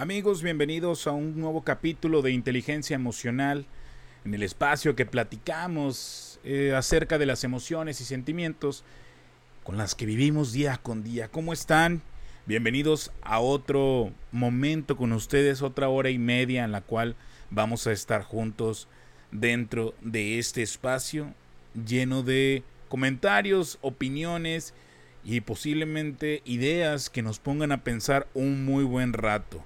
Amigos, bienvenidos a un nuevo capítulo de Inteligencia Emocional, en el espacio que platicamos eh, acerca de las emociones y sentimientos con las que vivimos día con día. ¿Cómo están? Bienvenidos a otro momento con ustedes, otra hora y media en la cual vamos a estar juntos dentro de este espacio lleno de comentarios, opiniones y posiblemente ideas que nos pongan a pensar un muy buen rato.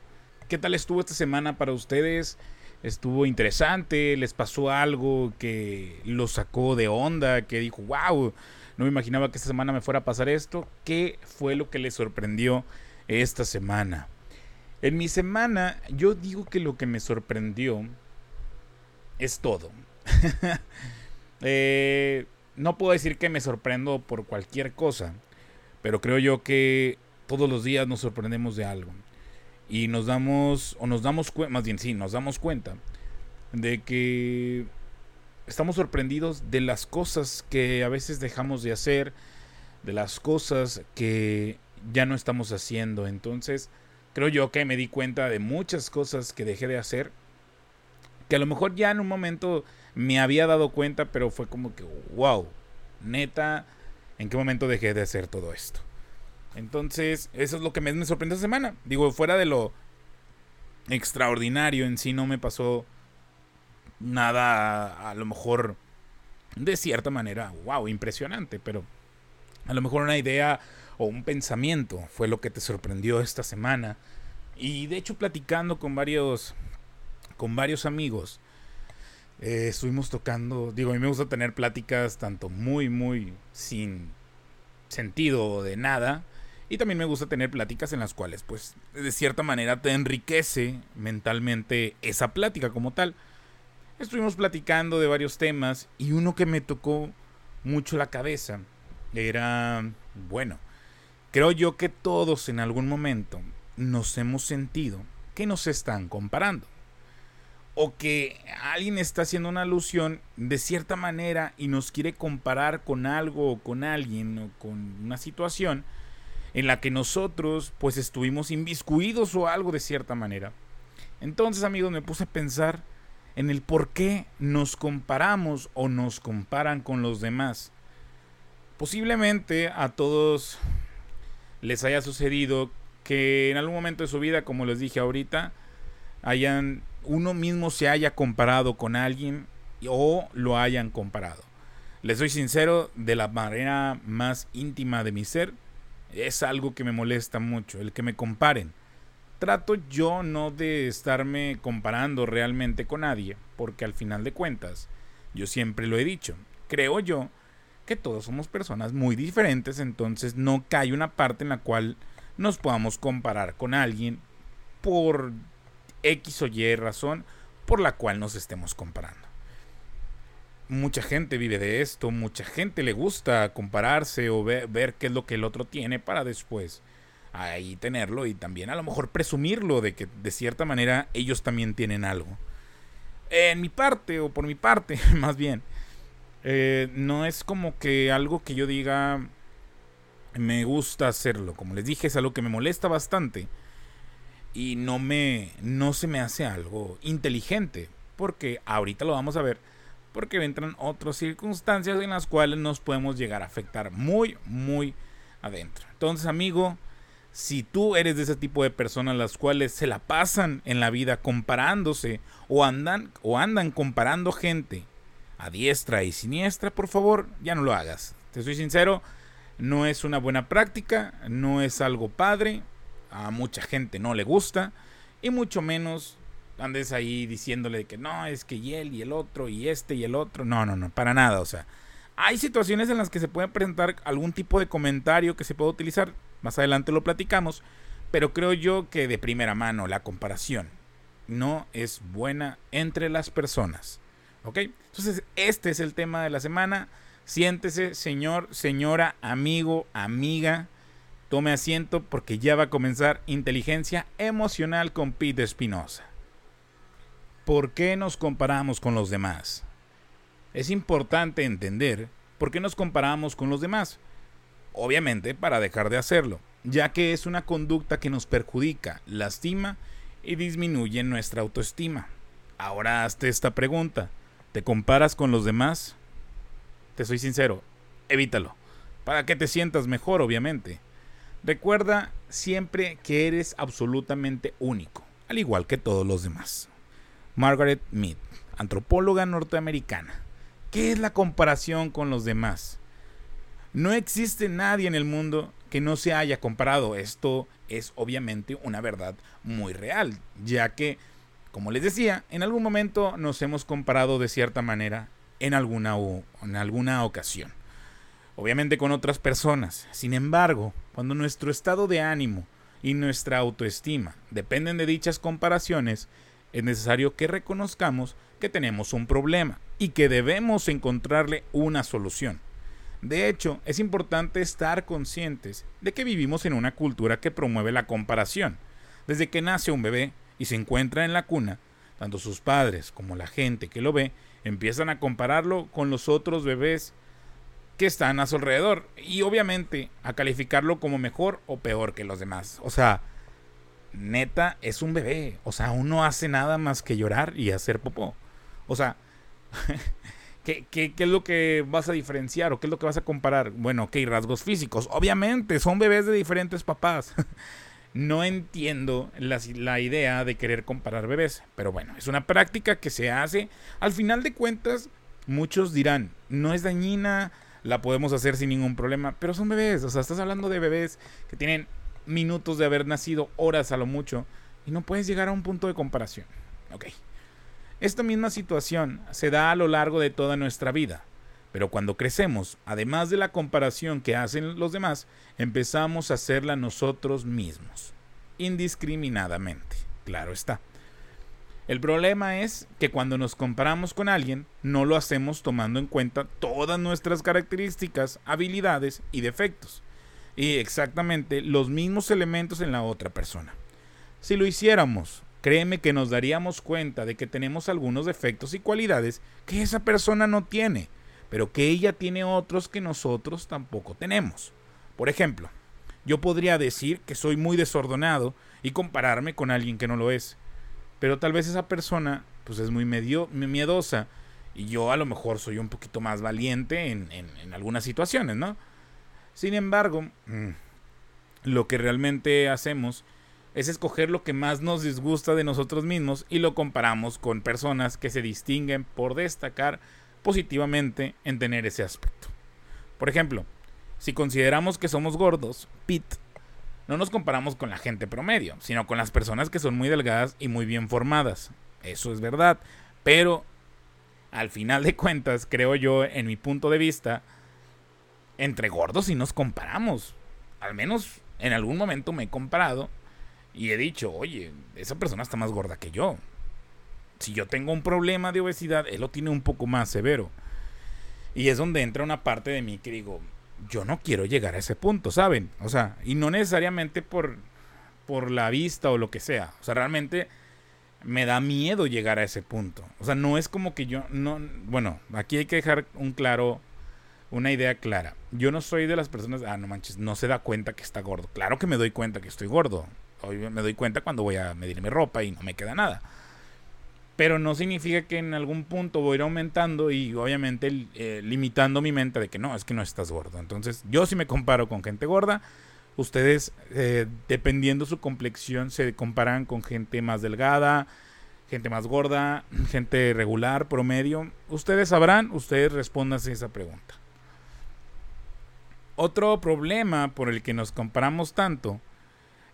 ¿Qué tal estuvo esta semana para ustedes? ¿Estuvo interesante? ¿Les pasó algo que los sacó de onda? Que dijo, wow, no me imaginaba que esta semana me fuera a pasar esto. ¿Qué fue lo que les sorprendió esta semana? En mi semana, yo digo que lo que me sorprendió es todo. Eh, no puedo decir que me sorprendo por cualquier cosa, pero creo yo que todos los días nos sorprendemos de algo y nos damos, o nos damos cuenta, más bien sí, nos damos cuenta de que estamos sorprendidos de las cosas que a veces dejamos de hacer, de las cosas que ya no estamos haciendo. Entonces, creo yo que me di cuenta de muchas cosas que dejé de hacer, que a lo mejor ya en un momento me había dado cuenta, pero fue como que, wow, neta, ¿en qué momento dejé de hacer todo esto? Entonces, eso es lo que me, sorprendió esta semana. Digo, fuera de lo extraordinario en sí, no me pasó nada, a lo mejor, de cierta manera, wow, impresionante, pero a lo mejor una idea o un pensamiento fue lo que te sorprendió esta semana. Y de hecho, platicando con varios, con varios amigos, eh, estuvimos tocando, digo, a mí me gusta tener pláticas tanto muy, muy sin sentido de nada, y también me gusta tener pláticas en las cuales, pues, de cierta manera te enriquece mentalmente esa plática como tal. Estuvimos platicando de varios temas y uno que me tocó mucho la cabeza era, bueno, creo yo que todos en algún momento nos hemos sentido que nos están comparando. O que alguien está haciendo una alusión de cierta manera y nos quiere comparar con algo o con alguien o con una situación en la que nosotros pues estuvimos inviscuidos o algo de cierta manera. Entonces amigos me puse a pensar en el por qué nos comparamos o nos comparan con los demás. Posiblemente a todos les haya sucedido que en algún momento de su vida, como les dije ahorita, hayan uno mismo se haya comparado con alguien o lo hayan comparado. Les soy sincero, de la manera más íntima de mi ser, es algo que me molesta mucho, el que me comparen. Trato yo no de estarme comparando realmente con nadie, porque al final de cuentas, yo siempre lo he dicho, creo yo que todos somos personas muy diferentes, entonces no cae una parte en la cual nos podamos comparar con alguien por X o Y razón por la cual nos estemos comparando mucha gente vive de esto, mucha gente le gusta compararse o ver, qué es lo que el otro tiene para después ahí tenerlo y también a lo mejor presumirlo de que de cierta manera ellos también tienen algo. En mi parte, o por mi parte, más bien, eh, no es como que algo que yo diga me gusta hacerlo. Como les dije, es algo que me molesta bastante. Y no me. no se me hace algo inteligente. Porque ahorita lo vamos a ver porque entran otras circunstancias en las cuales nos podemos llegar a afectar muy, muy adentro. Entonces, amigo, si tú eres de ese tipo de personas las cuales se la pasan en la vida comparándose o andan o andan comparando gente a diestra y siniestra, por favor, ya no lo hagas. Te soy sincero, no es una buena práctica, no es algo padre, a mucha gente no le gusta y mucho menos andes ahí diciéndole que no, es que y él y el otro y este y el otro. No, no, no, para nada. O sea, hay situaciones en las que se puede presentar algún tipo de comentario que se puede utilizar. Más adelante lo platicamos. Pero creo yo que de primera mano la comparación no es buena entre las personas. ¿Ok? Entonces, este es el tema de la semana. Siéntese, señor, señora, amigo, amiga. Tome asiento porque ya va a comenzar Inteligencia Emocional con Pete Espinosa. ¿Por qué nos comparamos con los demás? Es importante entender por qué nos comparamos con los demás. Obviamente para dejar de hacerlo, ya que es una conducta que nos perjudica, lastima y disminuyen nuestra autoestima. Ahora hazte esta pregunta. ¿Te comparas con los demás? Te soy sincero, evítalo. Para que te sientas mejor, obviamente. Recuerda siempre que eres absolutamente único, al igual que todos los demás. Margaret Mead, antropóloga norteamericana. ¿Qué es la comparación con los demás? No existe nadie en el mundo que no se haya comparado. Esto es obviamente una verdad muy real, ya que, como les decía, en algún momento nos hemos comparado de cierta manera en alguna, en alguna ocasión. Obviamente con otras personas. Sin embargo, cuando nuestro estado de ánimo y nuestra autoestima dependen de dichas comparaciones, es necesario que reconozcamos que tenemos un problema y que debemos encontrarle una solución. De hecho, es importante estar conscientes de que vivimos en una cultura que promueve la comparación. Desde que nace un bebé y se encuentra en la cuna, tanto sus padres como la gente que lo ve empiezan a compararlo con los otros bebés que están a su alrededor y obviamente a calificarlo como mejor o peor que los demás. O sea, neta es un bebé, o sea, aún no hace nada más que llorar y hacer popó. O sea, ¿Qué, es lo que vas a diferenciar o qué es lo que vas a comparar? Bueno, ok, rasgos físicos. Obviamente, son bebés de diferentes papás. no entiendo la, la, idea de querer comparar bebés. Pero bueno, es una práctica que se hace. Al final de cuentas, muchos dirán, no es dañina, la podemos hacer sin ningún problema. Pero son bebés. O sea, estás hablando de bebés que tienen minutos de haber nacido, horas a lo mucho. Y no puedes llegar a un punto de comparación. Ok. Esta misma situación se da a lo largo de toda nuestra vida, pero cuando crecemos, además de la comparación que hacen los demás, empezamos a hacerla nosotros mismos, indiscriminadamente, claro está. El problema es que cuando nos comparamos con alguien, no lo hacemos tomando en cuenta todas nuestras características, habilidades y defectos, y exactamente los mismos elementos en la otra persona. Si lo hiciéramos, créeme que nos daríamos cuenta de que tenemos algunos defectos y cualidades que esa persona no tiene, pero que ella tiene otros que nosotros tampoco tenemos. Por ejemplo, yo podría decir que soy muy desordenado y compararme con alguien que no lo es, pero tal vez esa persona pues es muy medio, miedosa y yo a lo mejor soy un poquito más valiente en, en algunas situaciones, ¿no? Sin embargo, mm, lo que realmente hacemos es escoger lo que más nos disgusta de nosotros mismos y lo comparamos con personas que se distinguen por destacar positivamente en tener ese aspecto. Por ejemplo, si consideramos que somos gordos, Pete, no nos comparamos con la gente promedio, sino con las personas que son muy delgadas y muy bien formadas. Eso es verdad, pero al final de cuentas, creo yo, en mi punto de vista, entre gordos sí nos comparamos. Al menos en algún momento me he comparado y he dicho, oye, esa persona está más gorda que yo. Si yo tengo un problema de obesidad, él lo tiene un poco más severo. Y es donde entra una parte de mí que digo, yo no quiero llegar a ese punto, ¿saben? O sea, y no necesariamente por, por la vista o lo que sea. O sea, realmente me da miedo llegar a ese punto. O sea, no es como que yo, no, bueno, aquí hay que dejar un claro, una idea clara. Yo no soy de las personas, ah, no manches, no se da cuenta que está gordo. Claro que me doy cuenta que estoy gordo. Hoy me doy cuenta cuando voy a medir mi ropa y no me queda nada. Pero no significa que en algún punto voy a ir aumentando y obviamente eh, limitando mi mente de que no, es que no estás gordo. Entonces yo si me comparo con gente gorda. Ustedes, eh, dependiendo su complexión, se comparan con gente más delgada, gente más gorda, gente regular, promedio. Ustedes sabrán, ustedes respondan a esa pregunta. Otro problema por el que nos comparamos tanto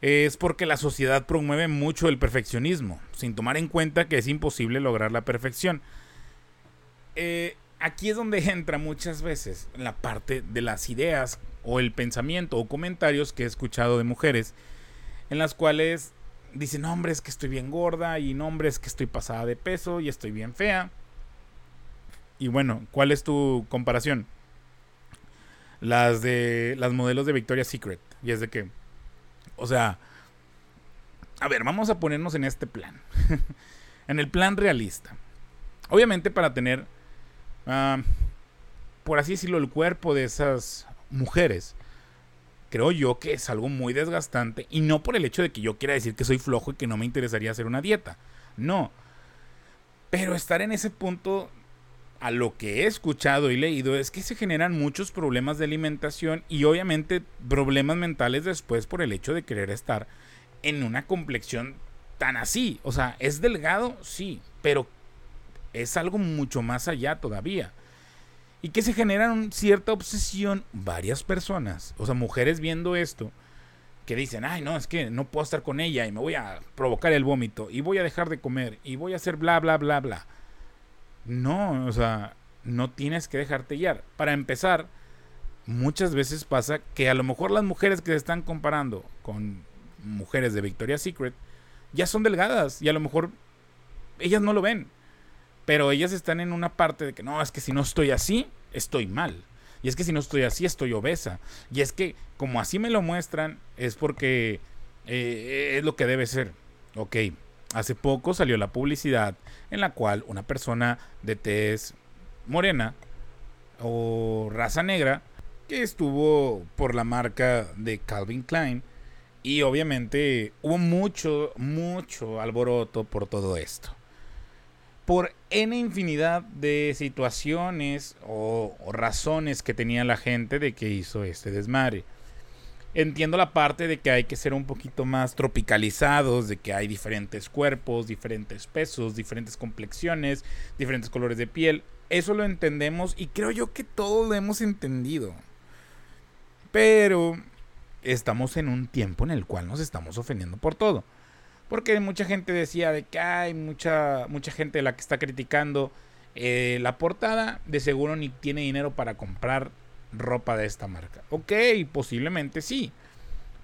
es porque la sociedad promueve mucho el perfeccionismo, sin tomar en cuenta que es imposible lograr la perfección. Eh, aquí es donde entra muchas veces la parte de las ideas o el pensamiento o comentarios que he escuchado de mujeres en las cuales dicen, hombres es que estoy bien gorda y nombres que estoy pasada de peso y estoy bien fea. Y bueno, ¿cuál es tu comparación? Las de las modelos de Victoria's Secret. Y es de que o sea, a ver, vamos a ponernos en este plan. en el plan realista. Obviamente para tener, ah, por así decirlo, el cuerpo de esas mujeres, creo yo que es algo muy desgastante y no por el hecho de que yo quiera decir que soy flojo y que no me interesaría hacer una dieta. No. Pero estar en ese punto, a lo que he escuchado y leído, es que se generan muchos problemas de alimentación y obviamente problemas mentales después por el hecho de querer estar en una complexión tan así. O sea, ¿es delgado? Sí, pero es algo mucho más allá todavía. Y que se genera cierta obsesión varias personas, o sea, mujeres viendo esto, que dicen, ay, no, es que no puedo estar con ella y me voy a provocar el vómito y voy a dejar de comer y voy a hacer bla, bla, bla, bla. No, o sea, no tienes que dejarte guiar. Para empezar, muchas veces pasa que a lo mejor las mujeres que se están comparando con mujeres de Victoria's Secret ya son delgadas y a lo mejor ellas no lo ven. Pero ellas están en una parte de que no, es que si no estoy así, estoy mal. Y es que si no estoy así, estoy obesa. Y es que como así me lo muestran, es porque eh, es lo que debe ser. Ok, hace poco salió la publicidad en la cual una persona de tez morena o raza negra que estuvo por la marca de Calvin Klein y obviamente hubo mucho, mucho alboroto por todo esto por N infinidad de situaciones o, razones que tenía la gente de que hizo este desmadre. Entiendo la parte de que hay que ser un poquito más tropicalizados, de que hay diferentes cuerpos, diferentes pesos, diferentes complexiones, diferentes colores de piel. Eso lo entendemos y creo yo que todos lo hemos entendido. Pero estamos en un tiempo en el cual nos estamos ofendiendo por todo. Porque mucha gente decía de que hay mucha, mucha gente la que está criticando eh, la portada, de seguro ni tiene dinero para comprar ropa de esta marca. Ok, posiblemente sí.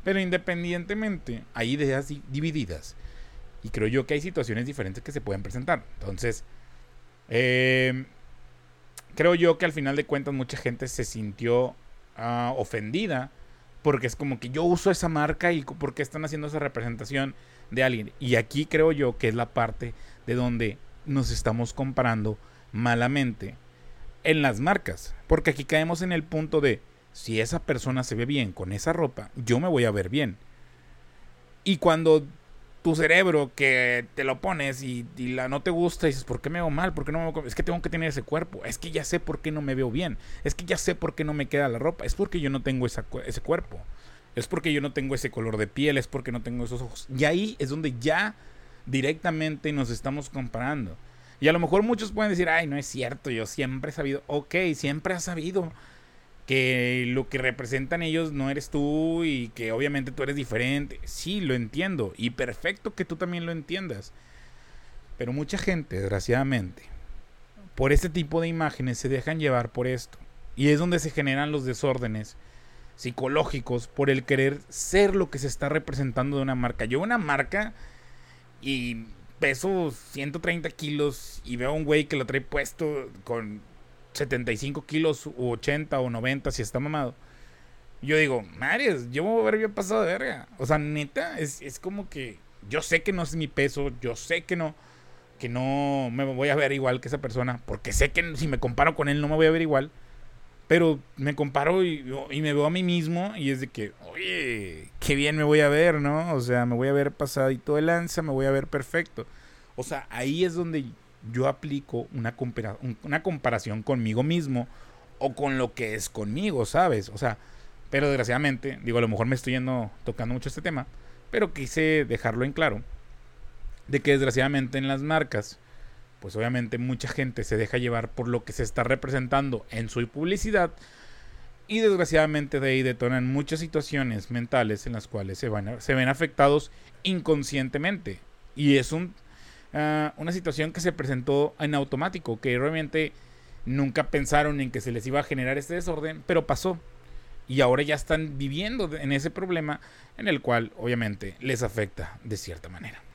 Pero independientemente, hay ideas divididas. Y creo yo que hay situaciones diferentes que se pueden presentar. Entonces, eh, creo yo que al final de cuentas mucha gente se sintió ah, ofendida. Porque es como que yo uso esa marca y porque están haciendo esa representación de alguien. Y aquí creo yo que es la parte de donde nos estamos comparando malamente en las marcas. Porque aquí caemos en el punto de, si esa persona se ve bien con esa ropa, yo me voy a ver bien. Y cuando tu cerebro que te lo pones y, la no te gusta dices, ¿por qué me veo mal? ¿Por qué no me Es que tengo que tener ese cuerpo. Es que ya sé por qué no me veo bien. Es que ya sé por qué no me queda la ropa. Es porque yo no tengo ese cuerpo es porque yo no tengo ese color de piel, es porque no tengo esos ojos. Y ahí es donde ya directamente nos estamos comparando. Y a lo mejor muchos pueden decir, ay, no es cierto, yo siempre he sabido. Ok, siempre has sabido que lo que representan ellos no eres tú y que obviamente tú eres diferente. Sí, lo entiendo. Y perfecto que tú también lo entiendas. Pero mucha gente, desgraciadamente, por este tipo de imágenes se dejan llevar por esto. Y es donde se generan los desórdenes psicológicos por el querer ser lo que se está representando de una marca. Yo una marca y peso 130 kilos y veo a un güey que lo trae puesto con 75 kilos u 80 o 90 si está mamado. Yo digo, madres, yo me voy a ver bien pasado de verga. O sea, neta, es, es como que yo sé que no es mi peso, yo sé que no, que no me voy a ver igual que esa persona, porque sé que si me comparo con él no me voy a ver igual. Pero me comparo y, me veo a mí mismo y es de que, oye, qué bien me voy a ver, ¿no? O sea, me voy a ver pasadito de lanza, me voy a ver perfecto. O sea, ahí es donde yo aplico una, una comparación conmigo mismo o con lo que es conmigo, ¿sabes? O sea, pero desgraciadamente, digo, a lo mejor me estoy yendo tocando mucho este tema, pero quise dejarlo en claro de que desgraciadamente en las marcas pues obviamente mucha gente se deja llevar por lo que se está representando en su publicidad y desgraciadamente de ahí detonan muchas situaciones mentales en las cuales se, van se ven afectados inconscientemente. Y es un, ah, una situación que se presentó en automático, que realmente nunca pensaron en que se les iba a generar este desorden, pero pasó. Y ahora ya están viviendo en ese problema en el cual obviamente les afecta de cierta manera.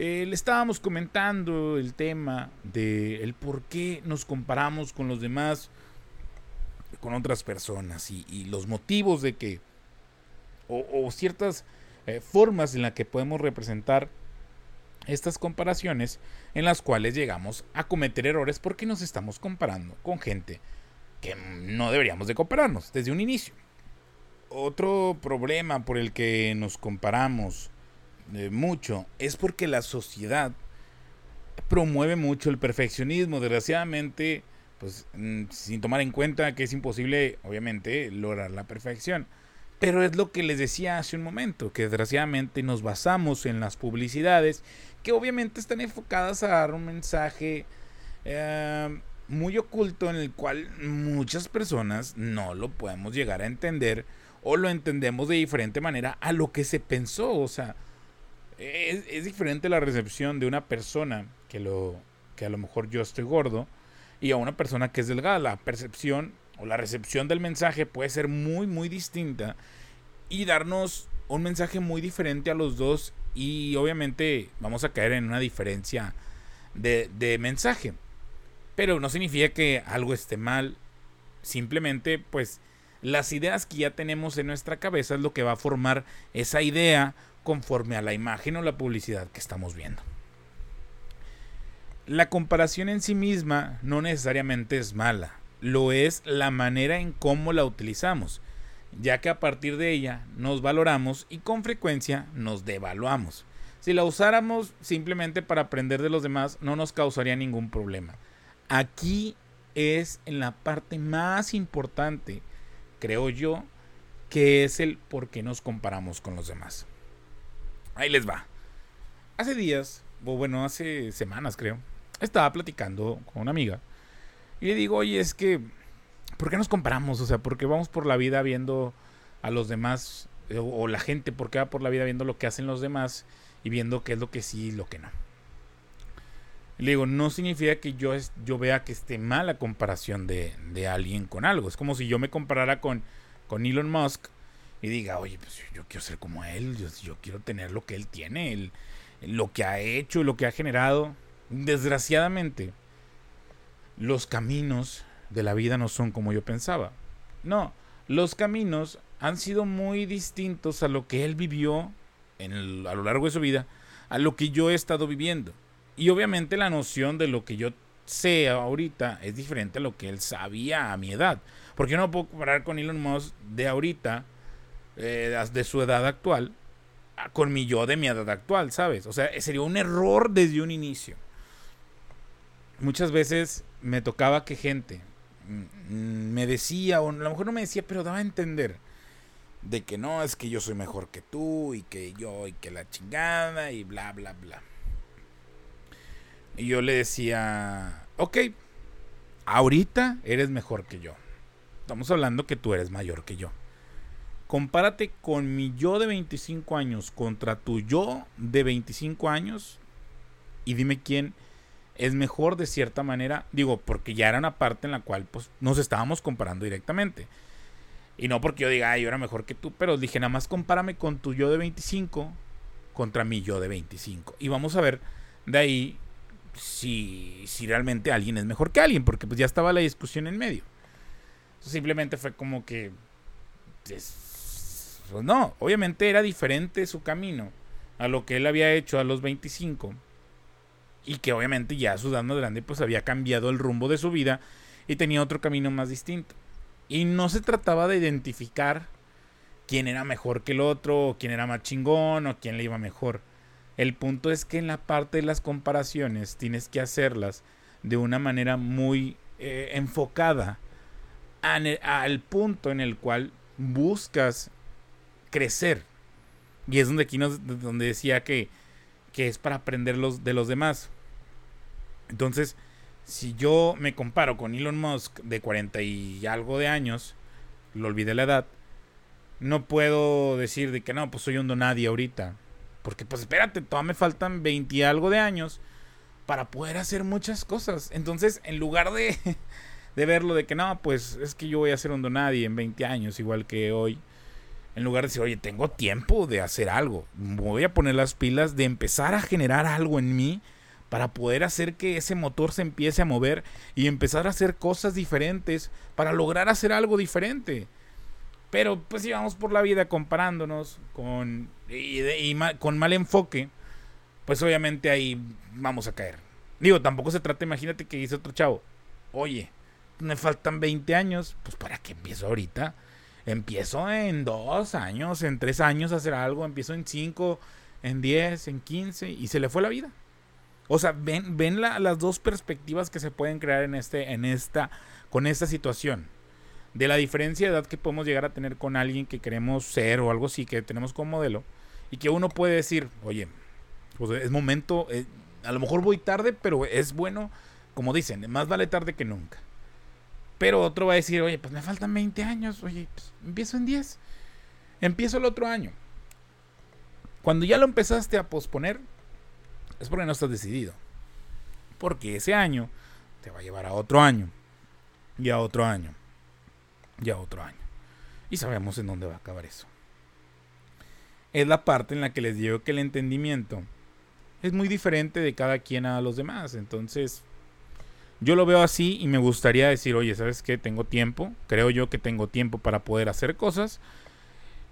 Eh, le estábamos comentando el tema de el por qué nos comparamos con los demás, con otras personas y, los motivos de que, o, ciertas eh, formas en las que podemos representar estas comparaciones en las cuales llegamos a cometer errores porque nos estamos comparando con gente que no deberíamos de compararnos desde un inicio. otro problema por el que nos comparamos mucho es porque la sociedad promueve mucho el perfeccionismo. Desgraciadamente, pues mm, sin tomar en cuenta que es imposible, obviamente, lograr la perfección. Pero es lo que les decía hace un momento, que desgraciadamente nos basamos en las publicidades, que obviamente están enfocadas a dar un mensaje eh, muy oculto en el cual muchas personas no lo podemos llegar a entender o lo entendemos de diferente manera a lo que se pensó. O sea, es, diferente la recepción de una persona que, lo, que a lo mejor yo estoy gordo y a una persona que es delgada. La percepción o la recepción del mensaje puede ser muy, muy distinta y darnos un mensaje muy diferente a los dos y obviamente vamos a caer en una diferencia de, de mensaje. Pero no significa que algo esté mal. Simplemente, pues, las ideas que ya tenemos en nuestra cabeza es lo que va a formar esa idea conforme a la imagen o la publicidad que estamos viendo. La comparación en sí misma no necesariamente es mala lo es la manera en cómo la utilizamos, ya que a partir de ella nos valoramos y con frecuencia nos devaluamos. Si la usáramos simplemente para aprender de los demás, no nos causaría ningún problema. Aquí es en la parte más importante, creo yo, que es el por qué nos comparamos con los demás. Ahí les va. Hace días, o bueno, hace semanas creo, estaba platicando con una amiga y le digo, oye, es que, ¿por qué nos comparamos? O sea, ¿por qué vamos por la vida viendo a los demás? Eh, o, la gente, ¿por qué va por la vida viendo lo que hacen los demás y viendo qué es lo que sí y lo que no? le digo, no significa que yo, vea que esté mal la comparación de, alguien con algo. Es como si yo me comparara con Elon Musk y diga, oye, pues yo quiero ser como él, yo, quiero tener lo que él tiene, el, lo que ha hecho, lo que ha generado. Desgraciadamente, los caminos de la vida no son como yo pensaba. No, los caminos han sido muy distintos a lo que él vivió a lo largo de su vida, a lo que yo he estado viviendo. Y obviamente la noción de lo que yo sé ahorita es diferente a lo que él sabía a mi edad. Porque yo no puedo comparar con Elon Musk de ahorita, eh, de su edad actual, con mi yo de mi edad actual, ¿sabes? O sea, sería un error desde un inicio. Muchas veces me tocaba que gente mm, me decía, o a lo mejor no me decía, pero daba a entender de que no, es que yo soy mejor que tú y que yo y que la chingada y bla, bla, bla. Y yo le decía, ok, ahorita eres mejor que yo. Estamos hablando que tú eres mayor que yo. Compárate con mi yo de 25 años contra tu yo de 25 años y dime quién es mejor de cierta manera, digo, porque ya era una parte en la cual pues nos estábamos comparando directamente. Y no porque yo diga, ay, yo era mejor que tú, pero dije, nada más compárame con tu yo de 25 contra mi yo de 25. Y vamos a ver de ahí si, si realmente alguien es mejor que alguien, porque pues ya estaba la discusión en medio. Simplemente fue como que... pues no, obviamente era diferente su camino a lo que él había hecho a los 25 y que obviamente ya su edad grande pues había cambiado el rumbo de su vida y tenía otro camino más distinto. Y no se trataba de identificar quién era mejor que el otro, o quién era más chingón, o quién le iba mejor. El punto es que en la parte de las comparaciones tienes que hacerlas de una manera muy eh, enfocada al punto en el cual buscas crecer. Y es donde aquí nos, donde decía que, que es para aprender los, de los demás. Entonces, si yo me comparo con Elon Musk de 40 y algo de años, lo olvidé la edad, no puedo decir de que no, pues soy un donadie ahorita. Porque pues espérate, todavía me faltan 20 y algo de años para poder hacer muchas cosas. Entonces, en lugar de, de verlo de que no, pues es que yo voy a ser un donadie en 20 años, igual que hoy. En lugar de decir, oye, tengo tiempo de hacer algo. Voy a poner las pilas de empezar a generar algo en mí para poder hacer que ese motor se empiece a mover y empezar a hacer cosas diferentes para lograr hacer algo diferente. Pero pues si vamos por la vida comparándonos con, y, con mal enfoque, pues obviamente ahí vamos a caer. Digo, tampoco se trata, imagínate que dice otro chavo, oye, me faltan 20 años, pues para qué empiezo ahorita. Empiezo en dos años, en tres años a hacer algo, empiezo en cinco, en diez, en quince, y se le fue la vida. O sea, ven, ven las dos perspectivas que se pueden crear en este, en esta, con esta situación. De la diferencia de edad que podemos llegar a tener con alguien que queremos ser o algo así, que tenemos como modelo, y que uno puede decir, oye, pues es momento, eh, a lo mejor voy tarde, pero es bueno, como dicen, más vale tarde que nunca. Pero otro va a decir, oye, pues me faltan 20 años, oye, pues empiezo en 10. Empiezo el otro año. Cuando ya lo empezaste a posponer, es porque no estás decidido. Porque ese año te va a llevar a otro año. Y a otro año. Y a otro año. Y sabemos en dónde va a acabar eso. Es la parte en la que les digo que el entendimiento es muy diferente de cada quien a los demás. Entonces, yo lo veo así y me gustaría decir, oye, ¿sabes qué? Tengo tiempo. Creo yo que tengo tiempo para poder hacer cosas.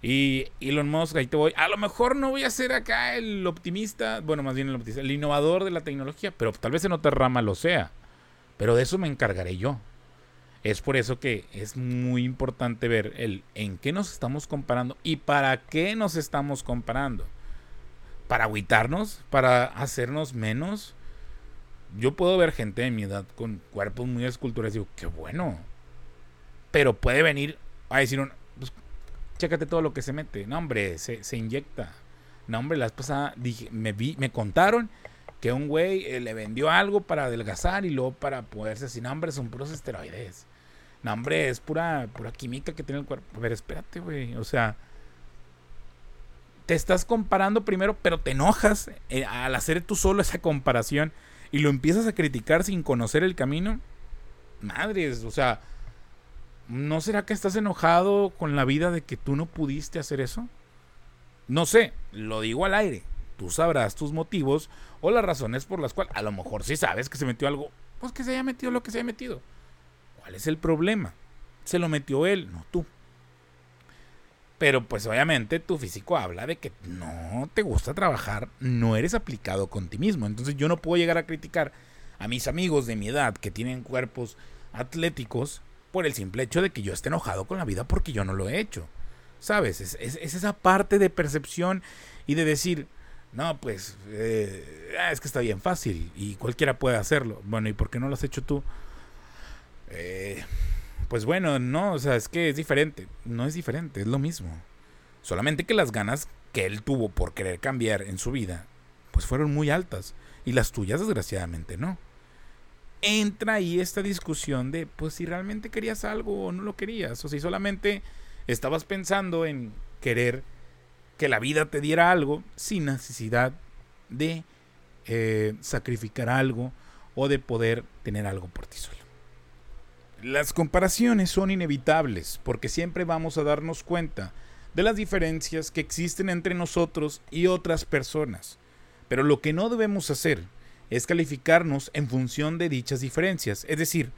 Y Elon Musk, ahí te voy. A lo mejor no voy a ser acá el optimista, bueno, más bien el optimista, el innovador de la tecnología, pero tal vez en otra rama lo sea. Pero de eso me encargaré yo. Es por eso que es muy importante ver el en qué nos estamos comparando y para qué nos estamos comparando. Para agüitarnos, para hacernos menos. Yo puedo ver gente de mi edad con cuerpos muy esculturales y digo, qué bueno. Pero puede venir a decir, chécate todo lo que se mete. No, hombre, se, inyecta. No, hombre, las pasadas dije, me me contaron que un güey eh, le vendió algo para adelgazar y luego para poderse sin hambre son puros esteroides. No, hombre, es pura, pura química que tiene el cuerpo. A ver, espérate, güey. O sea, te estás comparando primero, pero te enojas eh, al hacer tú solo esa comparación y lo empiezas a criticar sin conocer el camino. Madres, o sea, ¿No será que estás enojado con la vida de que tú no pudiste hacer eso? No sé, lo digo al aire. Tú sabrás tus motivos o las razones por las cuales a lo mejor sí sabes que se metió algo, pues que se haya metido lo que se haya metido. ¿Cuál es el problema? Se lo metió él, no tú. Pero pues obviamente tu físico habla de que no te gusta trabajar, no eres aplicado con ti mismo. Entonces yo no puedo llegar a criticar a mis amigos de mi edad que tienen cuerpos atléticos por el simple hecho de que yo esté enojado con la vida porque yo no lo he hecho. ¿Sabes? Es, esa parte de percepción y de decir, no, pues eh, ah, es que está bien fácil y cualquiera puede hacerlo. Bueno, ¿y por qué no lo has hecho tú? Eh, pues bueno, no, o sea, es que es diferente. No es diferente, es lo mismo. Solamente que las ganas que él tuvo por querer cambiar en su vida, pues fueron muy altas. Y las tuyas, desgraciadamente, no entra ahí esta discusión de, pues si realmente querías algo o no lo querías, o si solamente estabas pensando en querer que la vida te diera algo sin necesidad de eh, sacrificar algo o de poder tener algo por ti solo. Las comparaciones son inevitables porque siempre vamos a darnos cuenta de las diferencias que existen entre nosotros y otras personas. Pero lo que no debemos hacer es calificarnos en función de dichas diferencias, es decir,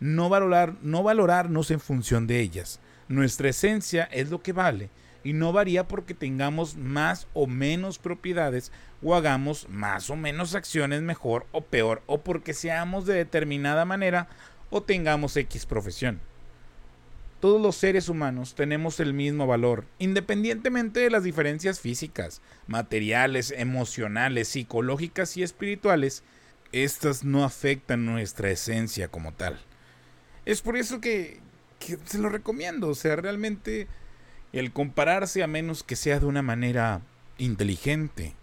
no, valorar, no valorarnos en función de ellas. Nuestra esencia es lo que vale y no varía porque tengamos más o menos propiedades o hagamos más o menos acciones mejor o peor o porque seamos de determinada manera o tengamos X profesión. Todos los seres humanos tenemos el mismo valor, independientemente de las diferencias físicas, materiales, emocionales, psicológicas y espirituales, estas no afectan nuestra esencia como tal. Es por eso que, se lo recomiendo, o sea, realmente el compararse a menos que sea de una manera inteligente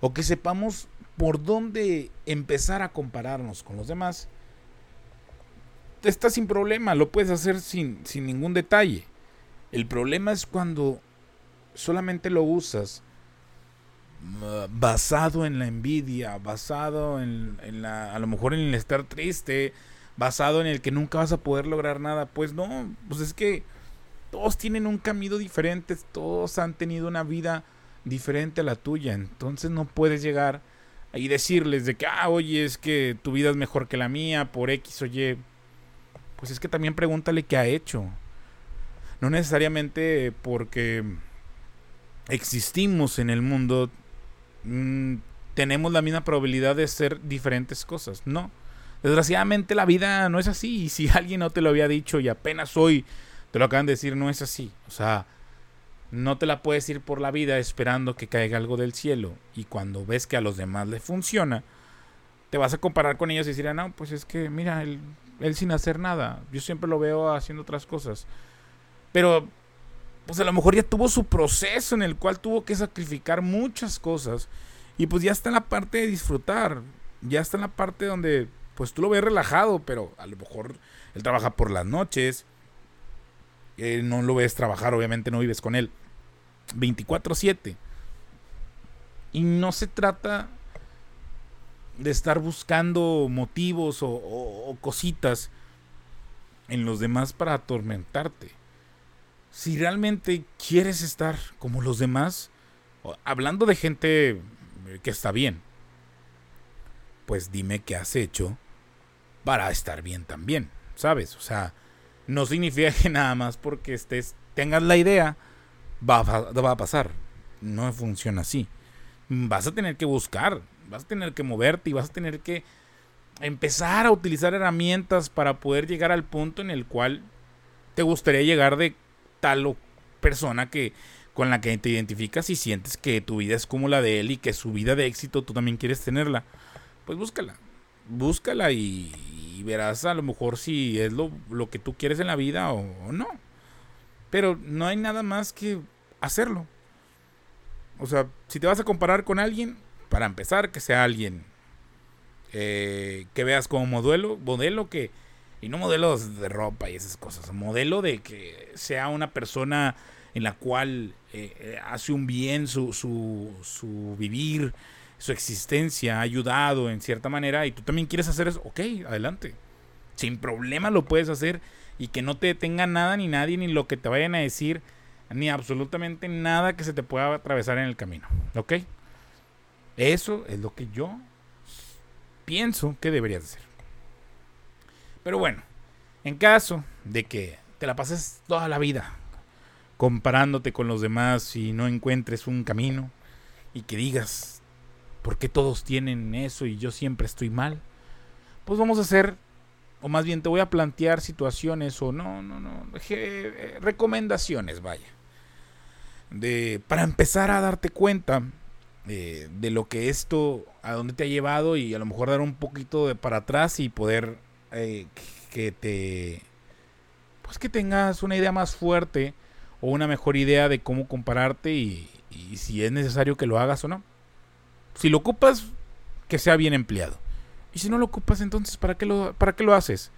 o que sepamos por dónde empezar a compararnos con los demás, está sin problema, lo puedes hacer sin, sin ningún detalle. El problema es cuando solamente lo usas uh, basado en la envidia, basado en, en, la, a lo mejor en el estar triste, basado en el que nunca vas a poder lograr nada. Pues no, pues es que todos tienen un camino diferente, todos han tenido una vida diferente a la tuya, entonces no puedes llegar y decirles de que, ah, oye, es que tu vida es mejor que la mía por X o Y pues es que también pregúntale qué ha hecho. No necesariamente porque existimos en el mundo mm, tenemos la misma probabilidad de ser diferentes cosas. No. Desgraciadamente la vida no es así. Y si alguien no te lo había dicho y apenas hoy te lo acaban de decir, no es así. O sea, no te la puedes ir por la vida esperando que caiga algo del cielo. Y cuando ves que a los demás le funciona, te vas a comparar con ellos y decir, ah, no, pues es que, mira, él, él sin hacer nada. Yo siempre lo veo haciendo otras cosas. Pero, pues a lo mejor ya tuvo su proceso en el cual tuvo que sacrificar muchas cosas. Y pues ya está en la parte de disfrutar. Ya está en la parte donde, pues tú lo ves relajado, pero a lo mejor él trabaja por las noches. No lo ves trabajar, obviamente no vives con él. 24/7. Y no se trata de estar buscando motivos o, cositas en los demás para atormentarte. Si realmente quieres estar como los demás, hablando de gente eh, que está bien, pues dime qué has hecho para estar bien también, ¿sabes? O sea, no significa que nada más porque estés, tengas la idea, va va a pasar. No funciona así. Vas a tener que buscar, vas a tener que moverte y vas a tener que empezar a utilizar herramientas para poder llegar al punto en el cual te gustaría llegar de tal persona que con la que te identificas y sientes que tu vida es como la de él y que su vida de éxito tú también quieres tenerla, pues búscala. Búscala y, verás a lo mejor si es lo, que tú quieres en la vida o, o no. Pero no hay nada más que hacerlo. O sea, si te vas a comparar con alguien, para empezar, que sea alguien eh, que veas como modelo, modelo que, y no modelos de ropa y esas cosas, modelo de que sea una persona en la cual eh, eh, hace un bien su, su, su vivir, su existencia, ha ayudado en cierta manera y tú también quieres hacer eso, ok, adelante. Sin problema lo puedes hacer y que no te detenga nada ni nadie ni lo que te vayan a decir ni absolutamente nada que se te pueda atravesar en el camino, ¿ok? Eso es lo que yo pienso que deberías hacer. Pero bueno, en caso de que te la pases toda la vida comparándote con los demás y no encuentres un camino y que digas, ¿por qué todos tienen eso y yo siempre estoy mal? Pues vamos a hacer, o más bien te voy a plantear situaciones o no, no, no, eh, recomendaciones, vaya. De, para empezar a darte cuenta eh, de lo que esto, a dónde te ha llevado y a lo mejor dar un poquito de para atrás y poder eh, que te, pues que tengas una idea más fuerte o una mejor idea de cómo compararte y, y si es necesario que lo hagas o no. Si lo ocupas, que sea bien empleado. Y si no lo ocupas, entonces, ¿para qué lo, para qué lo haces?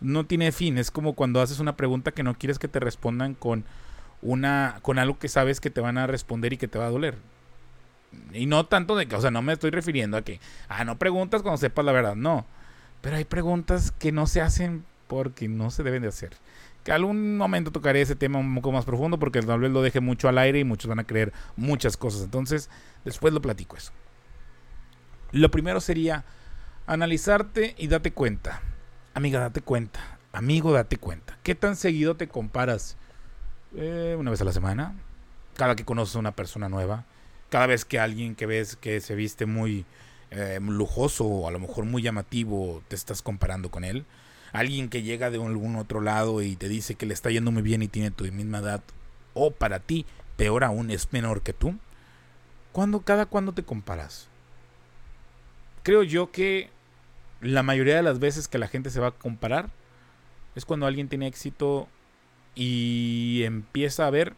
No tiene fin. Es como cuando haces una pregunta que no quieres que te respondan con una con algo que sabes que te van a responder y que te va a doler. Y no tanto de que, o sea, no me estoy refiriendo a que, ah, no preguntas cuando sepas la verdad, no. Pero hay preguntas que no se hacen porque no se deben de hacer. Que algún momento tocaré ese tema un poco más profundo porque tal vez lo deje mucho al aire y muchos van a creer muchas cosas. Entonces, después lo platico eso. Lo primero sería analizarte y date cuenta. Amiga, date cuenta. Amigo, date cuenta. ¿Qué tan seguido te comparas? Eh, una vez a la semana. Cada que conoces a una persona nueva cada vez que alguien que ves que se viste muy eh, lujoso o a lo mejor muy llamativo, te estás comparando con él. Alguien que llega de algún otro lado y te dice que le está yendo muy bien y tiene tu misma edad, o para ti, peor aún, es menor que tú. ¿Cuándo, cada cuándo te comparas? Creo yo que la mayoría de las veces que la gente se va a comparar es cuando alguien tiene éxito y empieza a ver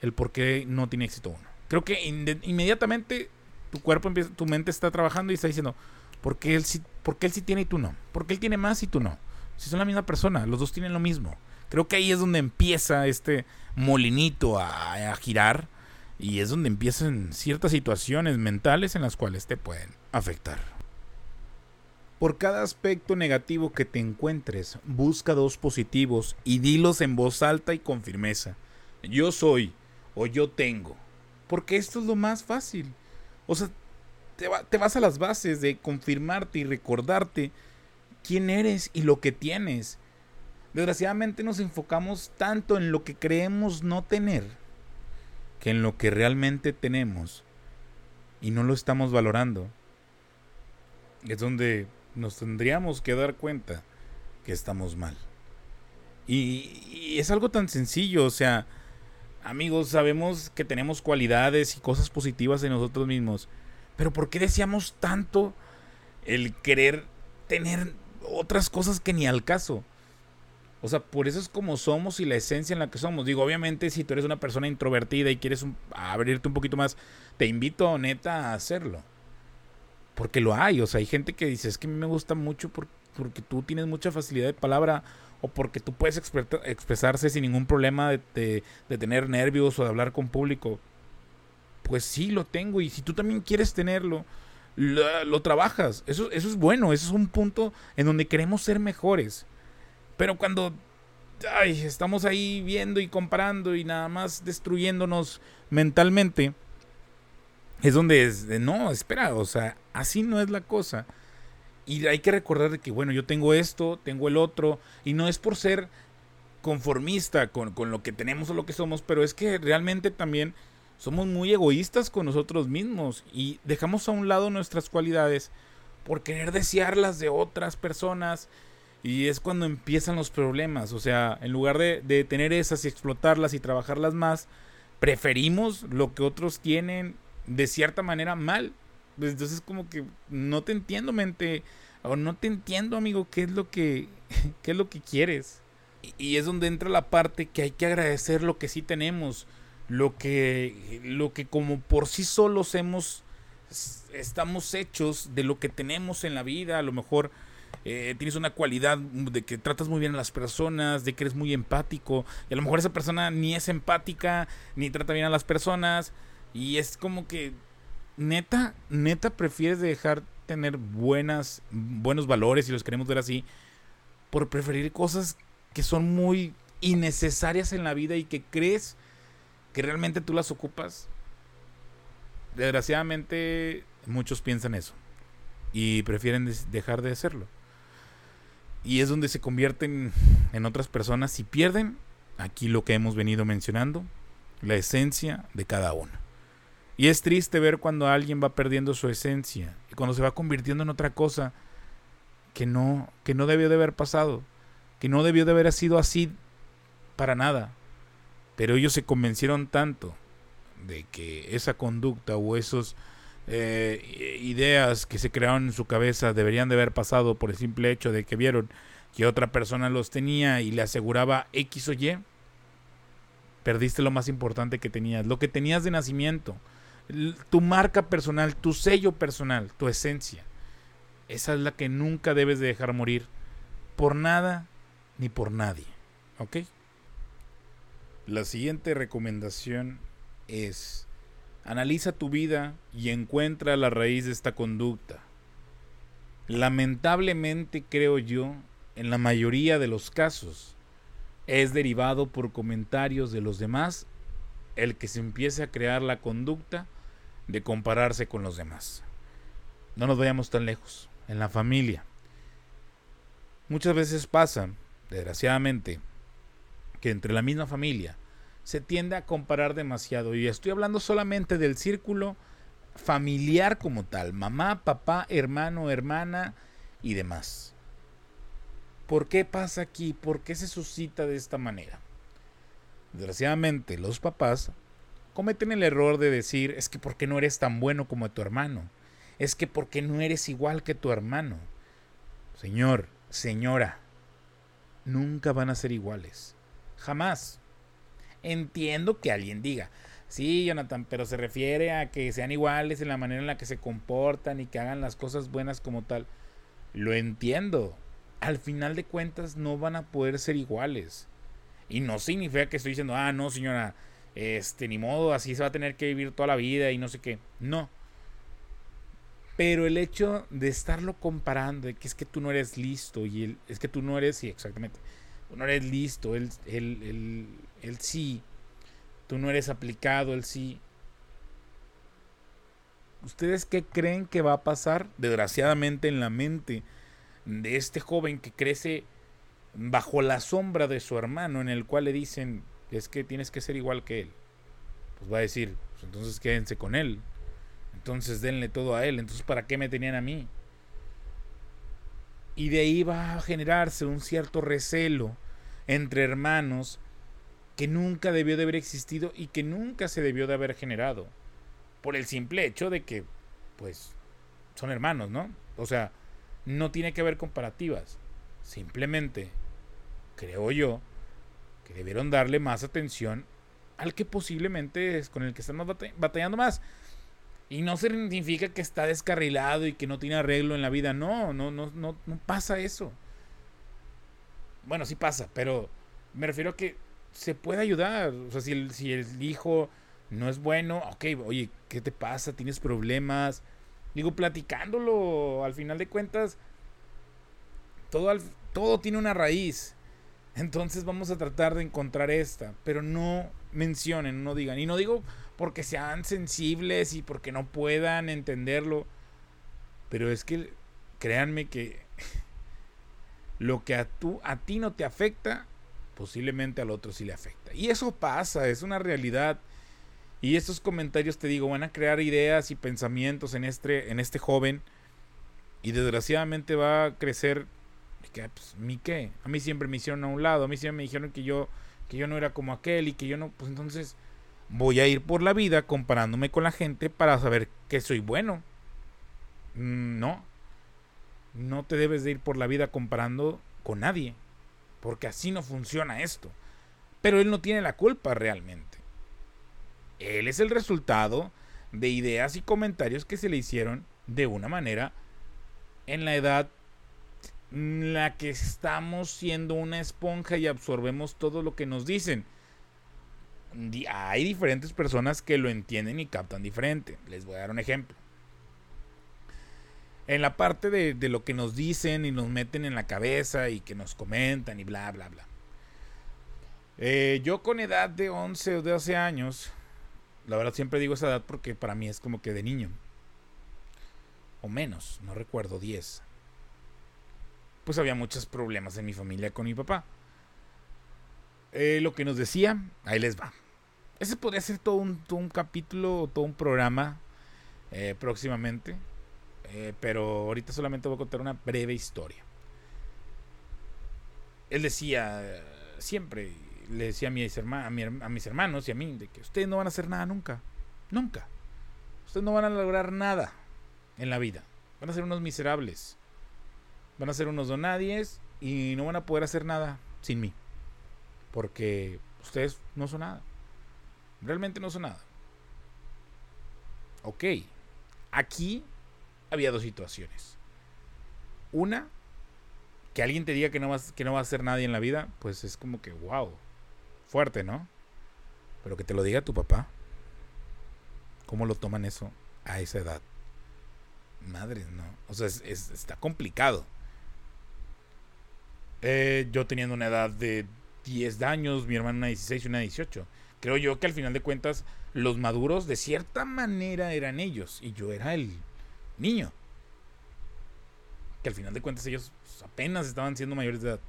el por qué no tiene éxito uno creo que inmediatamente tu cuerpo empieza, tu mente está trabajando y está diciendo, ¿por qué, él sí, ¿por él sí tiene y tú no? ¿Por qué él tiene más y tú no? Si son la misma persona, los dos tienen lo mismo. Creo que ahí es donde empieza este molinito a girar y es donde empiezan ciertas situaciones mentales en las cuales te pueden afectar. Por cada aspecto negativo que te encuentres, busca dos positivos y dilos en voz alta y con firmeza. Yo soy o yo tengo porque esto es lo más fácil. O sea, te, vas a las bases de confirmarte y recordarte quién eres y lo que tienes. Desgraciadamente nos enfocamos tanto en lo que creemos no tener que en lo que realmente tenemos y no lo estamos valorando. Es donde nos tendríamos que dar cuenta que estamos mal. Y, es algo tan sencillo, o sea, amigos, sabemos que tenemos cualidades y cosas positivas en nosotros mismos, pero ¿por qué deseamos tanto el querer tener otras cosas que ni al caso? O sea, por eso es como somos y la esencia en la que somos. Digo, obviamente, si tú eres una persona introvertida y quieres abrirte un poquito más, te invito neta a hacerlo. Porque lo hay. O sea, hay gente que dice, es que a mí me gusta mucho porque tú tienes mucha facilidad de palabra o porque tú puedes expresarse sin ningún problema de, tener nervios o de hablar con público. Pues sí, lo tengo. Y si tú también quieres tenerlo, lo, lo trabajas. Eso, eso es bueno. Eso es un punto en donde queremos ser mejores. Pero cuando ay, estamos ahí viendo y comparando y nada más destruyéndonos mentalmente, es donde es, no, espera, o sea, así no es la cosa. Y hay que recordar que, bueno, yo tengo esto, tengo el otro, y no es por ser conformista con, con lo que tenemos o lo que somos, pero es que realmente también somos muy egoístas con nosotros mismos y dejamos a un lado nuestras cualidades por querer desearlas de otras personas y es cuando empiezan los problemas. O sea, en lugar de, de, tener esas y explotarlas y trabajarlas más, preferimos lo que otros tienen de cierta manera mal. Pues entonces como que no te entiendo, mente. O no te entiendo, amigo, qué es lo que, qué es lo que quieres. Y, y es donde entra la parte que hay que agradecer lo que sí tenemos. Lo que, lo que como por sí solos hemos, estamos hechos de lo que tenemos en la vida. A lo mejor eh, tienes una cualidad de que tratas muy bien a las personas, de que eres muy empático, y a lo mejor esa persona ni es empática, ni trata bien a las personas, y es como que neta, neta prefieres dejar tener buenas, buenos valores, y los queremos ver así, por preferir cosas que son muy innecesarias en la vida y que crees que realmente tú las ocupas. Desgraciadamente muchos piensan eso y prefieren dejar de hacerlo. Y es donde se convierten en otras personas y pierden aquí lo que hemos venido mencionando, la esencia de cada uno. Y es triste ver cuando alguien va perdiendo su esencia y cuando se va convirtiendo en otra cosa que no, que no debió de haber pasado, que no debió de haber sido así para nada. Pero ellos se convencieron tanto de que esa conducta o esos eh, ideas que se crearon en su cabeza deberían de haber pasado por el simple hecho de que vieron que otra persona los tenía y le aseguraba X o Y, perdiste lo más importante que tenías, lo que tenías de nacimiento, tu marca personal, tu sello personal, tu esencia. Esa es la que nunca debes de dejar morir por nada ni por nadie. ¿Ok? La siguiente recomendación es Analiza tu vida y encuentra la raíz de esta conducta. Lamentablemente, creo yo, en la mayoría de los casos, es derivado por comentarios de los demás el que se empiece a crear la conducta de compararse con los demás. No nos vayamos tan lejos, en la familia. Muchas veces pasa, desgraciadamente, que entre la misma familia se tiende a comparar demasiado. Y estoy hablando solamente del círculo familiar como tal. Mamá, papá, hermano, hermana y demás. ¿Por qué pasa aquí? ¿Por qué se suscita de esta manera? Desgraciadamente, los papás cometen el error de decir, es que ¿por qué no eres tan bueno como tu hermano? Es que ¿por qué no eres igual que tu hermano? Señor, señora, nunca van a ser iguales. Jamás entiendo que alguien diga, sí, Jonathan, pero se refiere a que sean iguales en la manera en la que se comportan y que hagan las cosas buenas como tal. Lo entiendo. Al final de cuentas no van a poder ser iguales. Y no significa que estoy diciendo, ah, no, señora, este, ni modo, así se va a tener que vivir toda la vida y no sé qué. No. Pero el hecho de estarlo comparando, de que es que tú no eres listo y el, es que tú no eres, sí, exactamente, tú no eres listo, él, él, él, sí, tú no eres aplicado, él sí. ¿Ustedes qué creen que va a pasar? Desgraciadamente en la mente de este joven que crece bajo la sombra de su hermano, en el cual le dicen, es que tienes que ser igual que él. Pues va a decir, pues entonces quédense con él. Entonces denle todo a él. Entonces, ¿para qué me tenían a mí? Y de ahí va a generarse un cierto recelo entre hermanos que nunca debió de haber existido y que nunca se debió de haber generado. Por el simple hecho de que, pues, son hermanos, ¿no? O sea, no tiene que haber comparativas. Simplemente, creo yo, que debieron darle más atención al que posiblemente es con el que estamos batallando más. Y no significa que está descarrilado y que no tiene arreglo en la vida. No, no, no, no, no pasa eso. Bueno, sí pasa, pero me refiero a que se puede ayudar. O sea, si el, si el hijo no es bueno, ok, oye, ¿qué te pasa? ¿Tienes problemas? Digo, platicándolo, al final de cuentas, todo, todo tiene una raíz. Entonces vamos a tratar de encontrar esta, pero no mencionen, no digan. Y no digo porque sean sensibles y porque no puedan entenderlo, pero es que créanme que lo que a, tú, a ti no te afecta, posiblemente al otro sí le afecta. Y eso pasa, es una realidad. Y estos comentarios, te digo, van a crear ideas y pensamientos en este, en este joven. Y desgraciadamente va a crecer. Que, pues, ¿Mi qué? A mí siempre me hicieron a un lado. A mí siempre me dijeron que yo, que yo no era como aquel y que yo no. Pues entonces voy a ir por la vida comparándome con la gente para saber que soy bueno. Mm, no. No te debes de ir por la vida comparando con nadie porque así no funciona esto. Pero él no tiene la culpa realmente. Él es el resultado de ideas y comentarios que se le hicieron de una manera en la edad la que estamos siendo una esponja y absorbemos todo lo que nos dicen. Hay diferentes personas que lo entienden y captan diferente. Les voy a dar un ejemplo en la parte de, lo que nos dicen y nos meten en la cabeza y que nos comentan y bla, bla, bla. Eh, yo con edad de 11 o 12 años, la verdad siempre digo esa edad porque para mí es como que de niño. O menos, no recuerdo, 10. Pues había muchos problemas en mi familia con mi papá. Eh, lo que nos decía, ahí les va. Ese podría ser todo un, todo un capítulo, todo un programa eh, próximamente. Eh, pero ahorita solamente voy a contar una breve historia. Él decía, siempre, le decía a mis, a, mis hermanos y a mí, de que ustedes no van a hacer nada nunca. Nunca. Ustedes no van a lograr nada en la vida. Van a ser unos miserables. Van a ser unos donadies y no van a poder hacer nada sin mí. Porque ustedes no son nada. Realmente no son nada. Ok. Aquí había dos situaciones. Una, que alguien te diga que no, vas, que no va a ser nadie en la vida, pues es como que, wow, fuerte, ¿no? Pero que te lo diga tu papá. ¿Cómo lo toman eso a esa edad? Madre, ¿no? O sea, está complicado. Eh, yo teniendo una edad de 10 años, mi hermana una 16 y una 18. Creo yo que al final de cuentas los maduros de cierta manera eran ellos y yo era el niño. Que al final de cuentas ellos pues, apenas estaban siendo mayores de edad.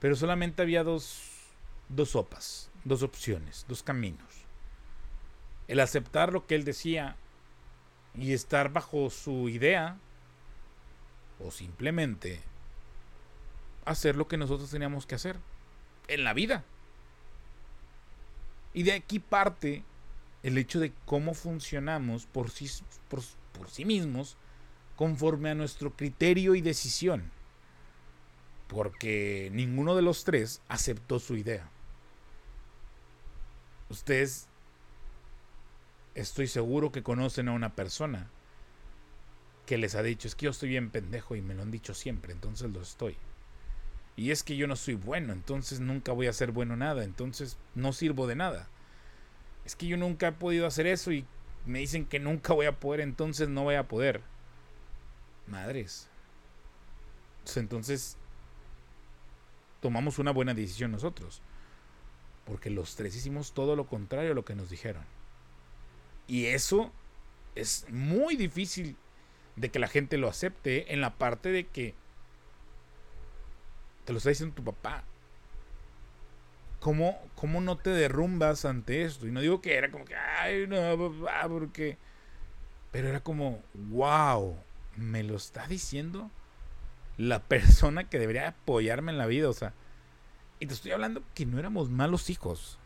Pero solamente había dos, dos sopas, dos opciones, dos caminos. El aceptar lo que él decía y estar bajo su idea o simplemente hacer lo que nosotros teníamos que hacer en la vida. Y de aquí parte el hecho de cómo funcionamos por sí, por, por sí mismos conforme a nuestro criterio y decisión. Porque ninguno de los tres aceptó su idea. Ustedes, estoy seguro que conocen a una persona que les ha dicho, es que yo estoy bien pendejo y me lo han dicho siempre, entonces lo estoy. Y es que yo no soy bueno, entonces nunca voy a ser bueno nada, entonces no sirvo de nada. Es que yo nunca he podido hacer eso y me dicen que nunca voy a poder, entonces no voy a poder. Madres. Pues entonces tomamos una buena decisión nosotros. Porque los tres hicimos todo lo contrario a lo que nos dijeron. Y eso es muy difícil de que la gente lo acepte en la parte de que te lo está diciendo tu papá. ¿cómo, ¿cómo no te derrumbas ante esto? Y no digo que era como que, ay, no, papá, porque... Pero era como, wow, me lo está diciendo la persona que debería apoyarme en la vida. O sea, Y te estoy hablando que no éramos malos hijos.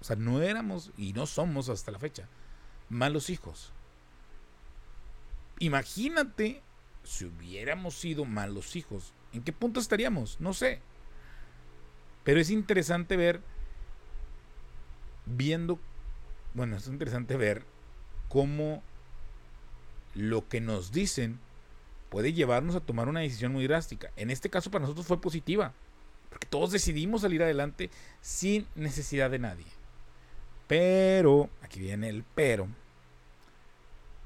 O sea, no éramos y no somos hasta la fecha malos hijos. Imagínate si hubiéramos sido malos hijos. ¿En qué punto estaríamos? No sé. Pero es interesante ver, viendo, bueno, es interesante ver cómo lo que nos dicen puede llevarnos a tomar una decisión muy drástica. En este caso para nosotros fue positiva, porque todos decidimos salir adelante sin necesidad de nadie. Pero, aquí viene el pero,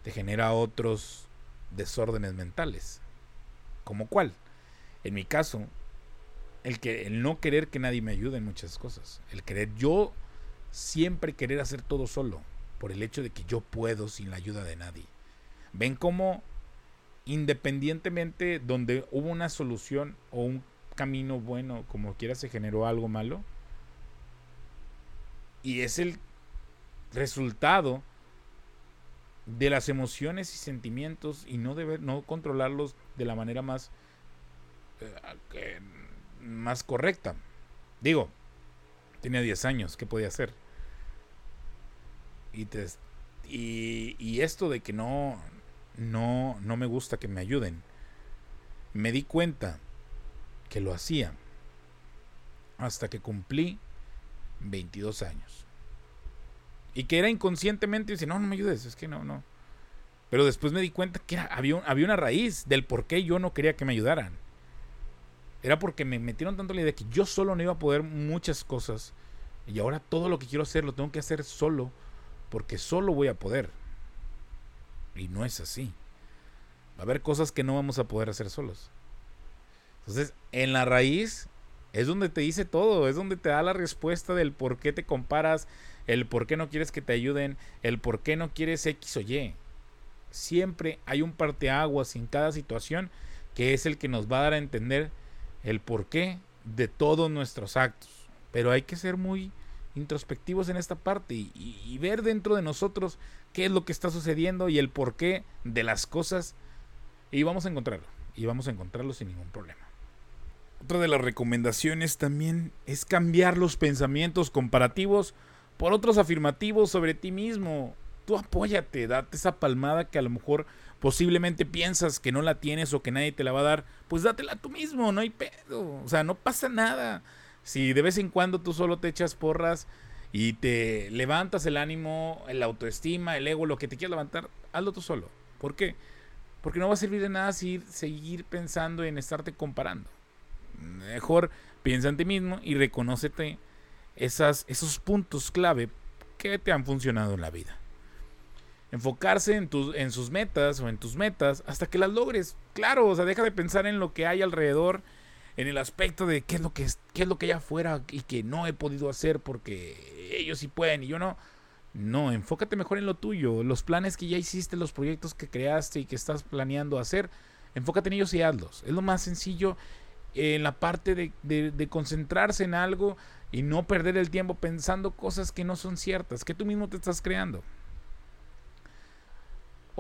te genera otros desórdenes mentales. ¿Como cuál? En mi caso, el, que, el no querer que nadie me ayude en muchas cosas. El querer yo siempre querer hacer todo solo. Por el hecho de que yo puedo sin la ayuda de nadie. Ven cómo independientemente donde hubo una solución o un camino bueno, como quiera se generó algo malo. Y es el resultado de las emociones y sentimientos y no deber, no controlarlos de la manera más eh, más correcta. Digo, tenía 10 años, ¿qué podía hacer? Y, y, y, esto de que no, no, no me gusta que me ayuden, me di cuenta que lo hacía hasta que cumplí 22 años. Y que era inconscientemente, dice, no, no me ayudes, es que no, no. Pero después me di cuenta que había, había una raíz del por qué yo no quería que me ayudaran. Era porque me metieron tanto la idea que yo solo no iba a poder muchas cosas. Y ahora todo lo que quiero hacer lo tengo que hacer solo. Porque solo voy a poder. Y no es así. Va a haber cosas que no vamos a poder hacer solos. Entonces, en la raíz es donde te dice todo. Es donde te da la respuesta del por qué te comparas. El por qué no quieres que te ayuden. El por qué no quieres X o Y. Siempre hay un parteaguas en cada situación que es el que nos va a dar a entender el porqué de todos nuestros actos. Pero hay que ser muy introspectivos en esta parte y, ver dentro de nosotros qué es lo que está sucediendo y el porqué de las cosas. Y vamos a encontrarlo. Y vamos a encontrarlo sin ningún problema. Otra de las recomendaciones también es cambiar los pensamientos comparativos por otros afirmativos sobre ti mismo. Tú apóyate, date esa palmada que a lo mejor posiblemente piensas que no la tienes o que nadie te la va a dar, pues dátela tú mismo, no hay pedo. O sea, no pasa nada. Si de vez en cuando tú solo te echas porras y te levantas el ánimo, la autoestima, el ego, lo que te quieras levantar, hazlo tú solo. ¿Por qué? Porque no va a servir de nada seguir pensando en estarte comparando. Mejor piensa en ti mismo y reconócete esas, esos puntos clave que te han funcionado en la vida enfocarse en, tus, en sus metas o en tus metas hasta que las logres. Claro, o sea, deja de pensar en lo que hay alrededor, en el aspecto de qué es lo que, es, qué es lo que hay afuera y que no he podido hacer porque ellos sí pueden y yo no. No, enfócate mejor en lo tuyo, los planes que ya hiciste, los proyectos que creaste y que estás planeando hacer, enfócate en ellos y hazlos. Es lo más sencillo en la parte de, de concentrarse en algo y no perder el tiempo pensando cosas que no son ciertas, que tú mismo te estás creando.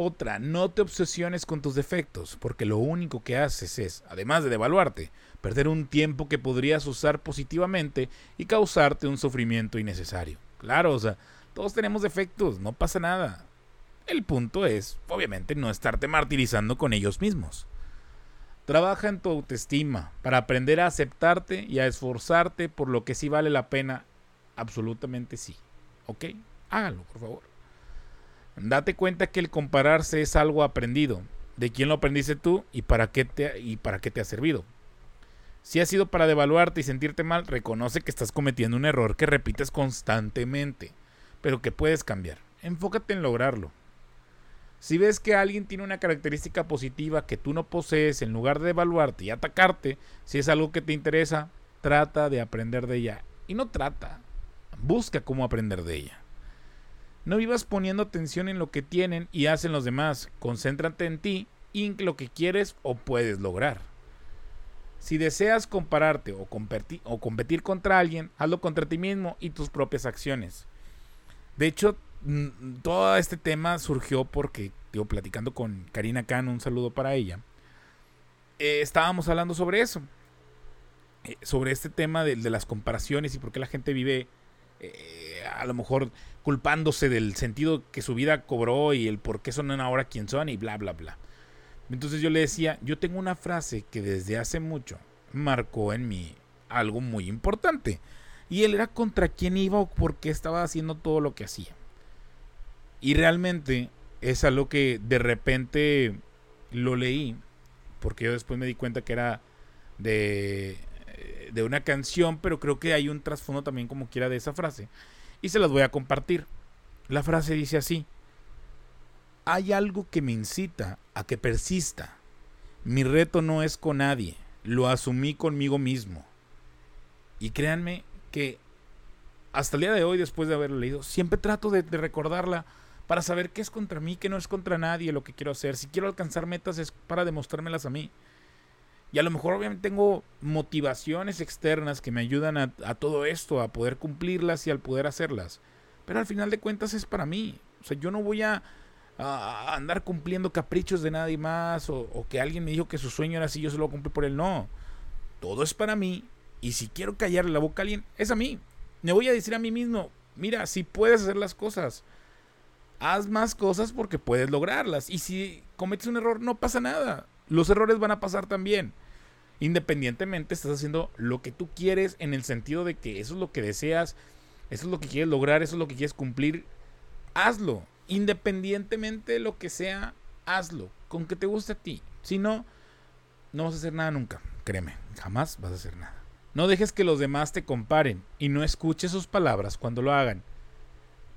Otra, no te obsesiones con tus defectos, porque lo único que haces es, además de devaluarte, perder un tiempo que podrías usar positivamente y causarte un sufrimiento innecesario. Claro, o sea, todos tenemos defectos, no pasa nada. El punto es, obviamente, no estarte martirizando con ellos mismos. Trabaja en tu autoestima para aprender a aceptarte y a esforzarte por lo que sí vale la pena. Absolutamente sí. ¿Ok? Háganlo, por favor. Date cuenta que el compararse es algo aprendido. ¿De quién lo aprendiste tú y para qué te, y para qué te ha servido? Si ha sido para devaluarte y sentirte mal, reconoce que estás cometiendo un error que repites constantemente, pero que puedes cambiar. Enfócate en lograrlo. Si ves que alguien tiene una característica positiva que tú no posees, en lugar de evaluarte y atacarte, si es algo que te interesa, trata de aprender de ella. Y no trata, busca cómo aprender de ella. No vivas poniendo atención en lo que tienen y hacen los demás. Concéntrate en ti y en lo que quieres o puedes lograr. Si deseas compararte o competir, contra alguien, hazlo contra ti mismo y tus propias acciones. De hecho, todo este tema surgió porque, digo, platicando con Karina Khan, un saludo para ella, eh, estábamos hablando sobre eso. eh, sobre este tema de, las comparaciones y por qué la gente vive eh, a lo mejor culpándose del sentido que su vida cobró y el por qué son ahora quien son y bla, bla, bla. Entonces yo le decía, yo tengo una frase que desde hace mucho marcó en mí algo muy importante. Y él era contra quién iba o por qué estaba haciendo todo lo que hacía. Y realmente es algo que de repente lo leí, porque yo después me di cuenta que era de, de una canción, pero creo que hay un trasfondo también como quiera de esa frase. Y se las voy a compartir. La frase dice así. Hay algo que me incita a que persista. Mi reto no es con nadie, lo asumí conmigo mismo. Y créanme que hasta el día de hoy, después de haberlo leído, siempre trato de, de recordarla para saber qué es contra mí, qué no es contra nadie lo que quiero hacer. Si quiero alcanzar metas es para demostrármelas a mí. Y a lo mejor obviamente tengo motivaciones externas que me ayudan a, todo esto, a poder cumplirlas y al poder hacerlas. Pero al final de cuentas es para mí. O sea, yo no voy a, andar cumpliendo caprichos de nadie más o, o, que alguien me dijo que su sueño era así, yo se lo cumplí por él. No. Todo es para mí. Y si quiero callarle la boca a alguien, es a mí. Me voy a decir a mí mismo, mira, si puedes hacer las cosas haz más cosas porque puedes lograrlas. Y si cometes un error, no pasa nada. Los errores van a pasar también. Independientemente, estás haciendo lo que tú quieres en el sentido de que eso es lo que deseas, eso es lo que quieres lograr, eso es lo que quieres cumplir. Hazlo. Independientemente de lo que sea, hazlo. Con que te guste a ti. Si no, no vas a hacer nada nunca. Créeme, jamás vas a hacer nada. No dejes que los demás te comparen y no escuches sus palabras cuando lo hagan.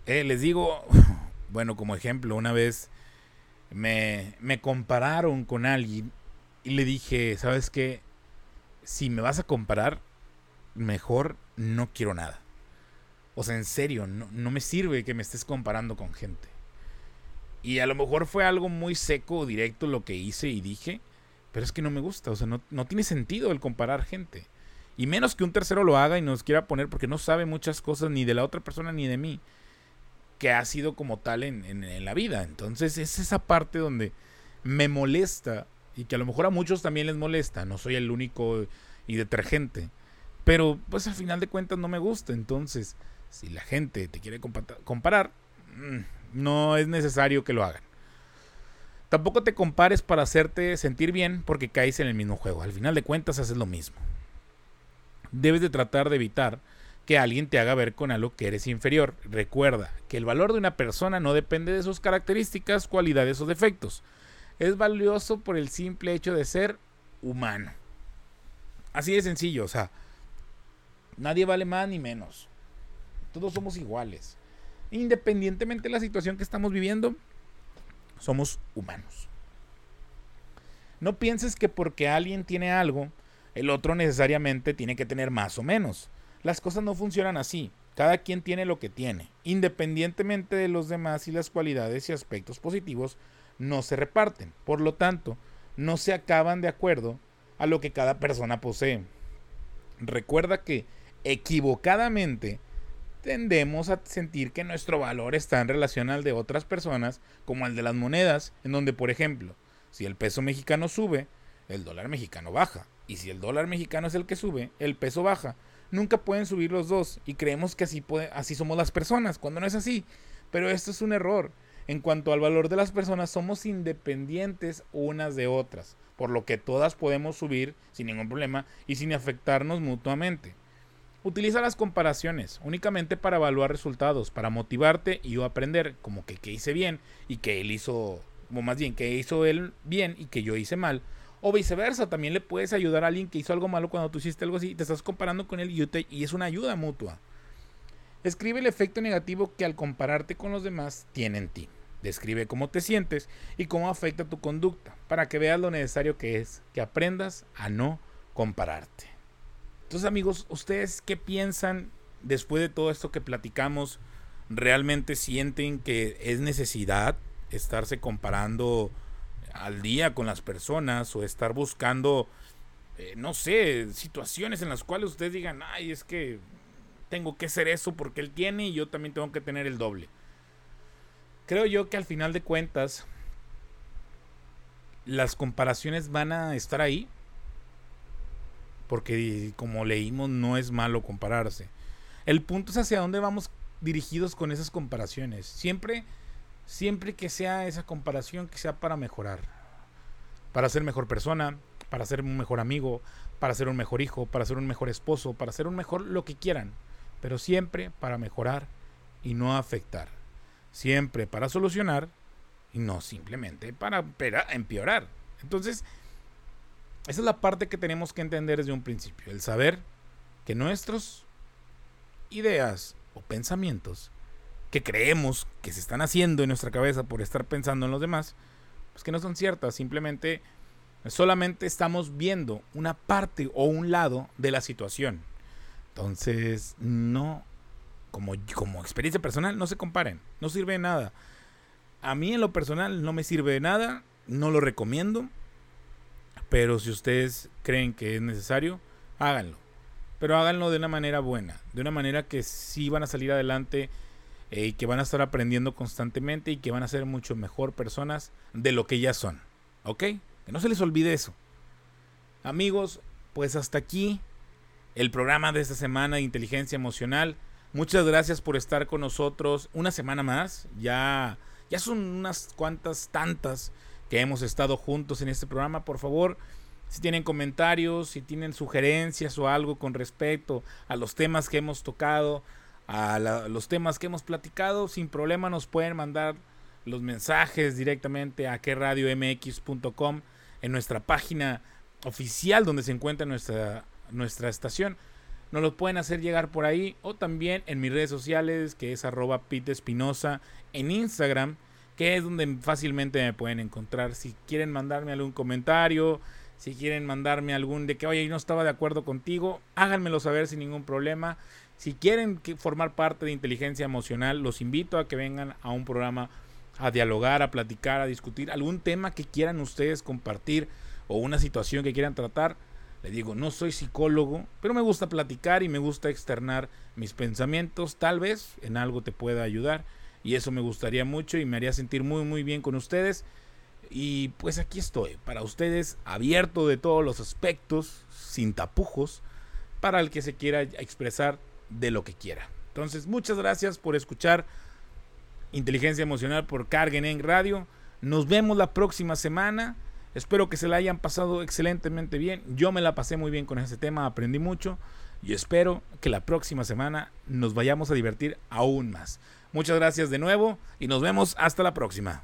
Eh, les digo, bueno, como ejemplo, una vez me, me compararon con alguien y le dije, ¿sabes qué? Si me vas a comparar, mejor no quiero nada. O sea, en serio, no, no, me sirve que me estés comparando con gente. Y a lo mejor fue algo muy seco o directo lo que hice y dije, pero es que no me gusta, o sea, no, no tiene sentido el comparar gente. Y menos que un tercero lo haga y nos quiera poner porque no sabe muchas cosas ni de la otra persona ni de mí que ha sido como tal en, la vida. Entonces es esa parte donde me molesta y que a lo mejor a muchos también les molesta. No soy el único y detergente. Pero pues al final de cuentas no me gusta. Entonces, si la gente te quiere comparar, mm, no es necesario que lo hagan. Tampoco te compares para hacerte sentir bien porque caes en el mismo juego. Al final de cuentas haces lo mismo. Debes de tratar de evitar que alguien te haga ver con algo que eres inferior. Recuerda que el valor de una persona no depende de sus características, cualidades o defectos. Es valioso por el simple hecho de ser humano. Así de sencillo, o sea, nadie vale más ni menos. Todos somos iguales. Independientemente de la situación que estamos viviendo, somos humanos. No pienses que porque alguien tiene algo, el otro necesariamente tiene que tener más o menos. Las cosas no funcionan así. Cada quien tiene lo que tiene. Independientemente de los demás y las cualidades y aspectos positivos, no se reparten. Por lo tanto, no se acaban de acuerdo a lo que cada persona posee. Recuerda que equivocadamente tendemos a sentir que nuestro valor está en relación al de otras personas, como el de las monedas, en donde, por ejemplo, si el peso mexicano sube, el dólar mexicano baja. Y si el dólar mexicano es el que sube, el peso baja nunca pueden subir los dos y creemos que así, puede, así somos las personas, cuando no es así. Pero esto es un error. En cuanto al valor de las personas, somos independientes unas de otras, por lo que todas podemos subir sin ningún problema y sin afectarnos mutuamente. Utiliza las comparaciones únicamente para evaluar resultados, para motivarte y o aprender como que, que hice bien y que él hizo, o más bien que hizo él bien y que yo hice mal, o viceversa, también le puedes ayudar a alguien que hizo algo malo cuando tú hiciste algo así y te estás comparando con él y es una ayuda mutua. Escribe el efecto negativo que al compararte con los demás tiene en ti. Describe cómo te sientes y cómo afecta tu conducta para que veas lo necesario que es que aprendas a no compararte. Entonces amigos, ¿ustedes qué piensan después de todo esto que platicamos? ¿Realmente sienten que es necesidad estarse comparando al día con las personas o estar buscando, eh, no sé, situaciones en las cuales ustedes digan, ay, es que tengo que hacer eso porque él tiene y yo también tengo que tener el doble. Creo yo que al final de cuentas, las comparaciones van a estar ahí. porque como leímos no es malo compararse. El punto es hacia dónde vamos dirigidos con esas comparaciones. Siempre, siempre que sea esa comparación que sea para mejorar, para ser mejor persona, para ser un mejor amigo, para ser un mejor hijo, para ser un mejor esposo, para ser un mejor lo que quieran, pero siempre para mejorar y no afectar. Siempre para solucionar y no simplemente para empeorar. Entonces, esa es la parte que tenemos que entender desde un principio, el saber que nuestras ideas o pensamientos que creemos que se están haciendo en nuestra cabeza por estar pensando en los demás, pues que no son ciertas, simplemente solamente estamos viendo una parte o un lado de la situación. Entonces, no, como, como experiencia personal, no se comparen, no sirve de nada. A mí en lo personal no me sirve de nada, no lo recomiendo, pero si ustedes creen que es necesario, háganlo. Pero háganlo de una manera buena, de una manera que sí van a salir adelante eh, y que van a estar aprendiendo constantemente y que van a ser mucho mejor personas de lo que ya son. ¿Ok? Que no se les olvide eso. Amigos, pues hasta aquí el programa de esta semana de inteligencia emocional. Muchas gracias por estar con nosotros una semana más. Ya, ya son unas cuantas tantas que hemos estado juntos en este programa. Por favor, si tienen comentarios, si tienen sugerencias o algo con respecto a los temas que hemos tocado, a los temas que hemos platicado, sin problema nos pueden mandar los mensajes directamente a queradiomx.com en nuestra página oficial donde se encuentra nuestra, nuestra estación. Nos los pueden hacer llegar por ahí o también en mis redes sociales que es arroba Espinosa en Instagram que es donde fácilmente me pueden encontrar. Si quieren mandarme algún comentario, si quieren mandarme algún de que, oye, no estaba de acuerdo contigo, háganmelo saber sin ningún problema. Si quieren formar parte de inteligencia emocional, los invito a que vengan a un programa a dialogar, a platicar, a discutir algún tema que quieran ustedes compartir o una situación que quieran tratar. Les digo, no soy psicólogo, pero me gusta platicar y me gusta externar mis pensamientos. Tal vez en algo te pueda ayudar y eso me gustaría mucho y me haría sentir muy muy bien con ustedes. Y pues aquí estoy, para ustedes, abierto de todos los aspectos, sin tapujos, para el que se quiera expresar de lo que quiera. Entonces, muchas gracias por escuchar Inteligencia Emocional por Carguen en Radio. Nos vemos la próxima semana. Espero que se la hayan pasado excelentemente bien. Yo me la pasé muy bien con ese tema, aprendí mucho y espero que la próxima semana nos vayamos a divertir aún más. Muchas gracias de nuevo y nos vemos hasta la próxima.